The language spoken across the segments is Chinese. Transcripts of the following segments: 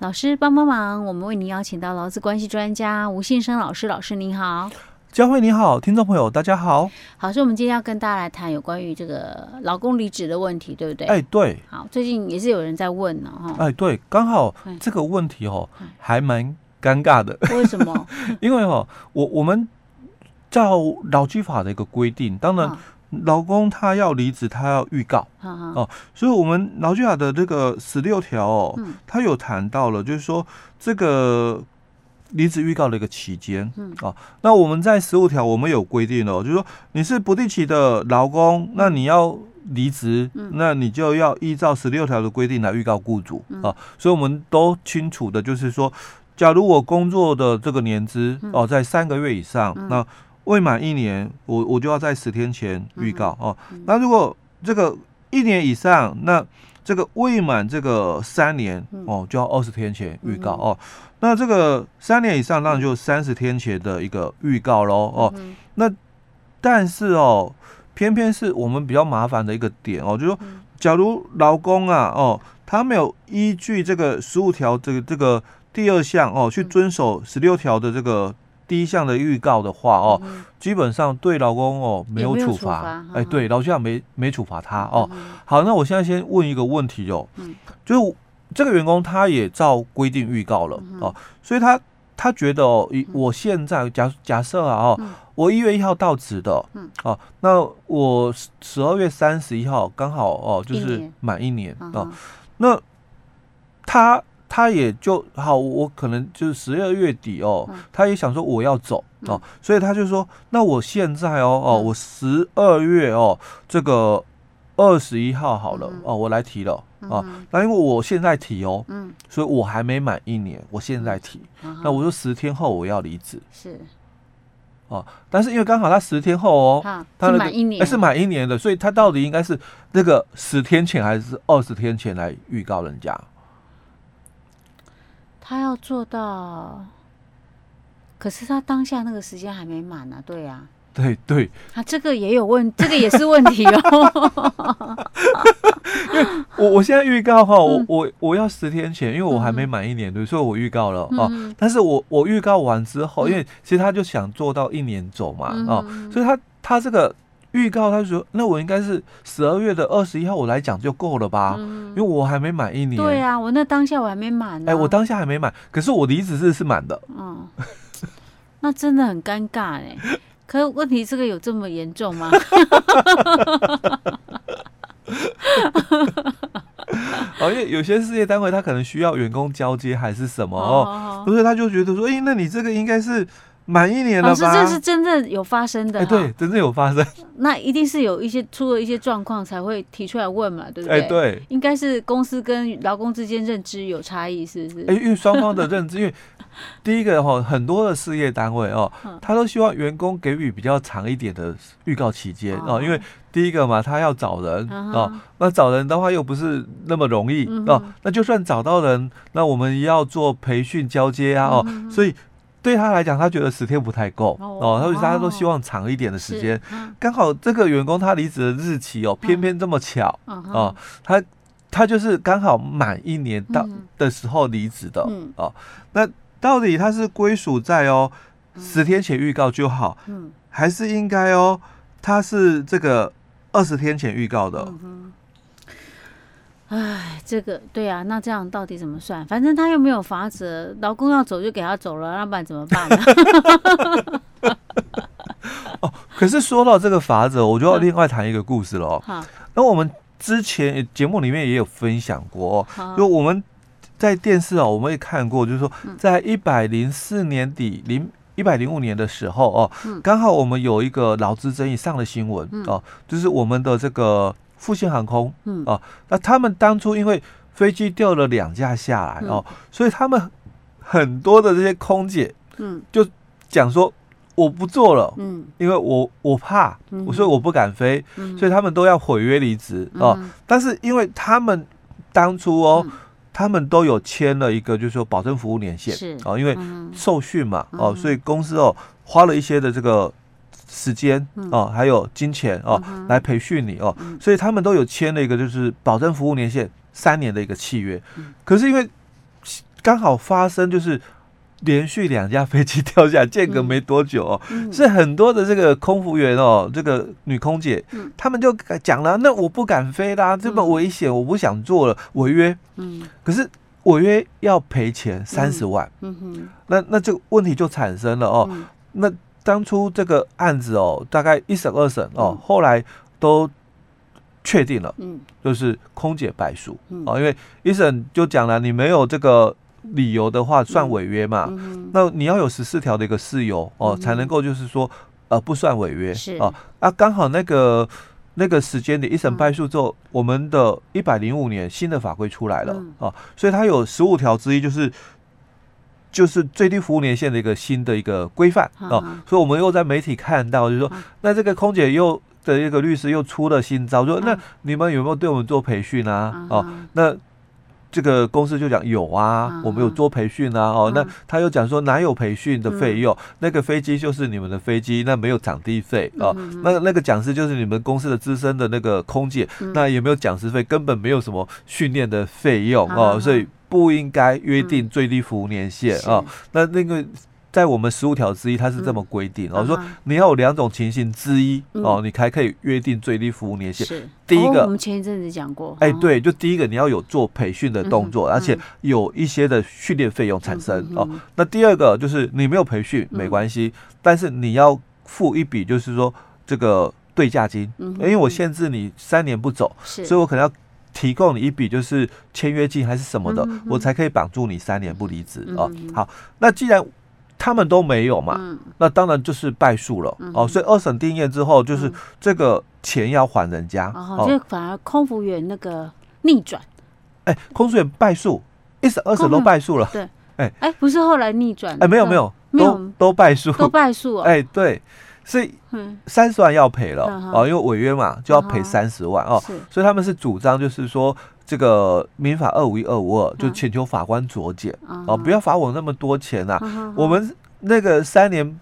老师帮帮忙，我们为您邀请到劳资关系专家吴信生老师。老师您好，佳慧你好，听众朋友大家好。好，所以我们今天要跟大家来谈有关于这个劳工离职的问题，对不对？哎，对。好，最近也是有人在问呢，哈。哎，对，刚好这个问题哦，还蛮尴尬的。为什么？因为哦，我我们照劳基法的一个规定，当然。劳工他要离职，他要预告。哦，所以我们劳基法的这个十六条哦，嗯、他有谈到了，就是说这个离职预告的一个期间，嗯。啊、哦，那我们在十五条我们有规定哦，就是说你是不定期的劳工，那你要离职，嗯、那你就要依照十六条的规定来预告雇主。啊、所以我们都清楚的，就是说，假如我工作的这个年资哦在三个月以上，嗯、那未满一年，我我就要在十天前预告哦。那如果这个一年以上，那这个未满这个三年哦，就要二十天前预告哦。那这个三年以上，那就三十天前的一个预告喽哦。那但是哦，偏偏是我们比较麻烦的一个点哦，就是说，假如劳工啊哦，他没有依据这个十五条这个这个第二项哦，去遵守十六条的这个。第一项的预告的话哦，嗯、基本上对老公哦没有处罚，哎，欸、对，劳基法没没处罚他哦。嗯、好，那我现在先问一个问题哦，嗯、就是这个员工他也照规定预告了、嗯、哦，所以他他觉得哦，我现在假假设啊哦，嗯、我一月一号到职的，嗯，哦，那我十二月三十一号刚好哦，就是满一年啊、哦，那他。他也就好，我可能就是十二月底哦，嗯、他也想说我要走哦，嗯、所以他就说，那我现在哦哦，我十二月哦这个二十一号好了、嗯、哦，我来提了啊，那、嗯、因为我现在提哦，嗯，所以我还没满一年，我现在提，嗯、那我说十天后我要离职。是，哦，但是因为刚好他十天后哦，他满一年、欸、是满一年的，所以他到底应该是那个十天前还是二十天前来预告人家？他要做到，可是他当下那个时间还没满呢、啊，对呀、啊，对对，他、啊、这个也有问，这个也是问题哦。因为我我现在预告哈，我我我要十天前，因为我还没满一年，对，所以我预告了哦。但是我我预告完之后，因为其实他就想做到一年走嘛，哦，所以他他这个。预告，他就说：“那我应该是十二月的二十一号，我来讲就够了吧？嗯、因为我还没满一年。”对啊，我那当下我还没满、啊。哎、欸，我当下还没满，可是我离职日是满的。嗯，那真的很尴尬哎。可是问题这个有这么严重吗？哦，因为有些事业单位他可能需要员工交接还是什么哦，所以他就觉得说：“哎、欸，那你这个应该是。”满一年了吧？老师，这是真正有发生的。哎，对，真正有发生。那一定是有一些出了一些状况才会提出来问嘛，对不对？哎，对。应该是公司跟劳工之间认知有差异，是不是？哎，因为双方的认知，因为第一个哈，很多的事业单位哦，他都希望员工给予比较长一点的预告期间哦，因为第一个嘛，他要找人哦，那找人的话又不是那么容易哦，那就算找到人，那我们要做培训交接啊哦，所以。对他来讲，他觉得十天不太够哦，他就大家都希望长一点的时间。刚好这个员工他离职的日期哦，偏偏这么巧哦，他他就是刚好满一年到的时候离职的哦。那到底他是归属在哦十天前预告就好，还是应该哦他是这个二十天前预告的？哎，这个对啊，那这样到底怎么算？反正他又没有法子，老公要走就给他走了，那不然怎么办呢？哦，可是说到这个法则，我就要另外谈一个故事了哦。好，那我们之前节目里面也有分享过，哦就我们在电视啊，我们也看过，就是说在一百零四年底零一百零五年的时候哦，刚好我们有一个劳资争议上了新闻哦，就是我们的这个。复兴航空，嗯。哦，那他们当初因为飞机掉了两架下来哦，所以他们很多的这些空姐，嗯，就讲说我不做了，嗯，因为我我怕，所以我不敢飞，所以他们都要毁约离职哦。但是因为他们当初哦，他们都有签了一个就是说保证服务年限，是哦，因为受训嘛，哦，所以公司哦花了一些的这个。时间哦，还有金钱哦，来培训你哦，所以他们都有签了一个就是保证服务年限三年的一个契约。可是因为刚好发生就是。连续两架飞机掉下，间隔没多久哦，嗯、是很多的这个空服员哦，这个女空姐，嗯、他们就讲了，那我不敢飞啦，这么危险，我不想做了，违约。嗯，可是违约要赔钱三十万。嗯。哼，那那这个问题就产生了哦。嗯、那当初这个案子哦，大概一审二审哦，后来都确定了，嗯，就是空姐败诉。嗯，哦，因为一审就讲了，你没有这个。理由的话算违约嘛？嗯、那你要有十四条的一个事由哦，嗯、才能够就是说呃不算违约是哦。啊，刚好那个那个时间点一审败诉之后，嗯、我们的一百零五年新的法规出来了、嗯、哦，所以它有十五条之一就是就是最低服务年限的一个新的一个规范哦。嗯、所以我们又在媒体看到，就是说、嗯、那这个空姐又的一个律师又出了新招，说那你们有没有对我们做培训啊？嗯、哦，那。这个公司就讲有啊，我们有做培训啊，哦，那他又讲说哪有培训的费用？那个飞机就是你们的飞机，那没有场地费哦。那那个讲师就是你们公司的资深的那个空姐，那也没有讲师费，根本没有什么训练的费用哦，所以不应该约定最低服务年限啊。那那个。在我们十五条之一，它是这么规定，我说你要有两种情形之一哦，你才可以约定最低服务年限。是。第一个，我们前一阵子讲过，哎，对，就第一个你要有做培训的动作，而且有一些的训练费用产生哦。那第二个就是你没有培训没关系，但是你要付一笔就是说这个对价金，因为我限制你三年不走，所以我可能要提供你一笔就是签约金还是什么的，我才可以绑住你三年不离职哦。好，那既然他们都没有嘛，嗯、那当然就是败诉了、嗯、哦。所以二审定验之后，就是这个钱要还人家，嗯、哦，就反而空服员那个逆转。哎、欸，空服员败诉，一审二审都败诉了。对，哎哎、不是后来逆转？哎、欸，没有没有，都都败诉，都败诉。哎、欸，对，所以三十万要赔了、嗯、哦，因为违约嘛，就要赔三十万、嗯、哦。所以他们是主张就是说。这个民法二五一二五二就请求法官酌减哦，不要罚我那么多钱呐、啊。嗯、我们那个三年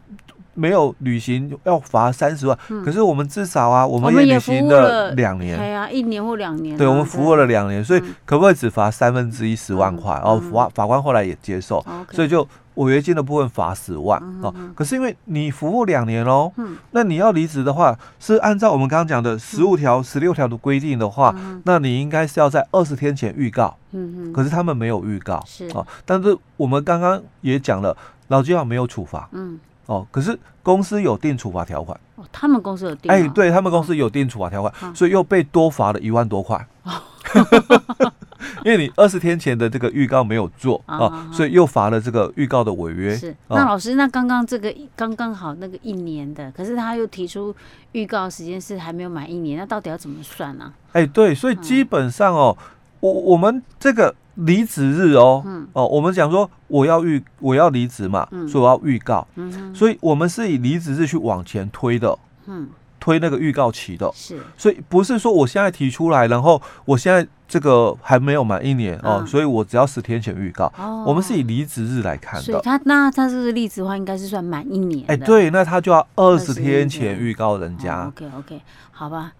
没有履行要罚三十万，嗯、可是我们至少啊，我们也履行了两年。对啊，一年或两年、啊。对，我们服务了两年，所以可不可以只罚三分之一十万块？哦，法法官后来也接受，嗯、所以就。违约金的部分罚十万哦，可是因为你服务两年喽，那你要离职的话，是按照我们刚刚讲的十五条、十六条的规定的话，那你应该是要在二十天前预告。嗯，可是他们没有预告，是哦。但是我们刚刚也讲了，劳基法没有处罚。嗯，哦，可是公司有定处罚条款。哦，他们公司有定。哎，对他们公司有定处罚条款，所以又被多罚了一万多块。因为你二十天前的这个预告没有做啊，所以又罚了这个预告的违约。是，那老师，那刚刚这个刚刚好那个一年的，可是他又提出预告时间是还没有满一年，那到底要怎么算呢？哎，对，所以基本上哦，我我们这个离职日哦，哦，我们讲说我要预我要离职嘛，所以我要预告，所以我们是以离职日去往前推的，嗯。推那个预告期的，是，所以不是说我现在提出来，然后我现在这个还没有满一年哦，所以我只要十天前预告。哦，我们是以离职日来看的。他那他这个例子的话，应该是算满一年。哎，对，那他就要二十天前预告人家。OK OK，好吧，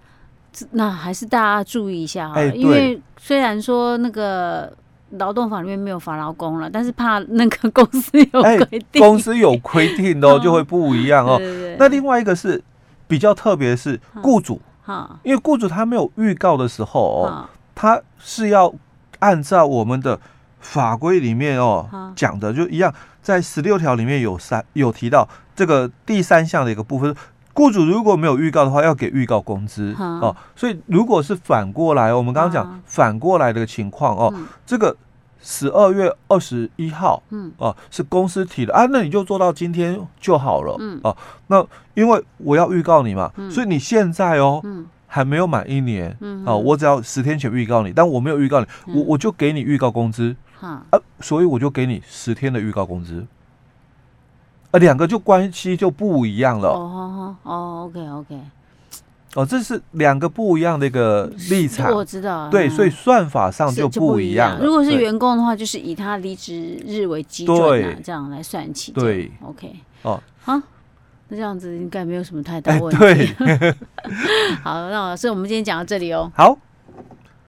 那还是大家注意一下哈，因为虽然说那个劳动法里面没有罚劳工了，但是怕那个公司有规定，公司有规定哦，就会不一样哦。那另外一个是。比较特别的是雇主，因为雇主他没有预告的时候哦，他是要按照我们的法规里面哦讲的就一样，在十六条里面有三有提到这个第三项的一个部分，雇主如果没有预告的话，要给预告工资哦。所以如果是反过来，我们刚刚讲反过来的情况哦，这个。十二月二十一号，嗯，哦、啊，是公司提的啊，那你就做到今天就好了，嗯，哦、啊，那因为我要预告你嘛，嗯、所以你现在哦，嗯，还没有满一年，嗯，啊，我只要十天前预告你，但我没有预告你，嗯、我我就给你预告工资，嗯、啊，所以我就给你十天的预告工资，啊，两个就关系就不一样了，哦哦，OK OK。哦，这是两个不一样的一个立场，我知道。对，所以算法上就不一样。如果是员工的话，就是以他离职日为基准啊，这样来算起。对，OK。哦，好，那这样子应该没有什么太大问题。对，好，那老师，我们今天讲到这里哦。好。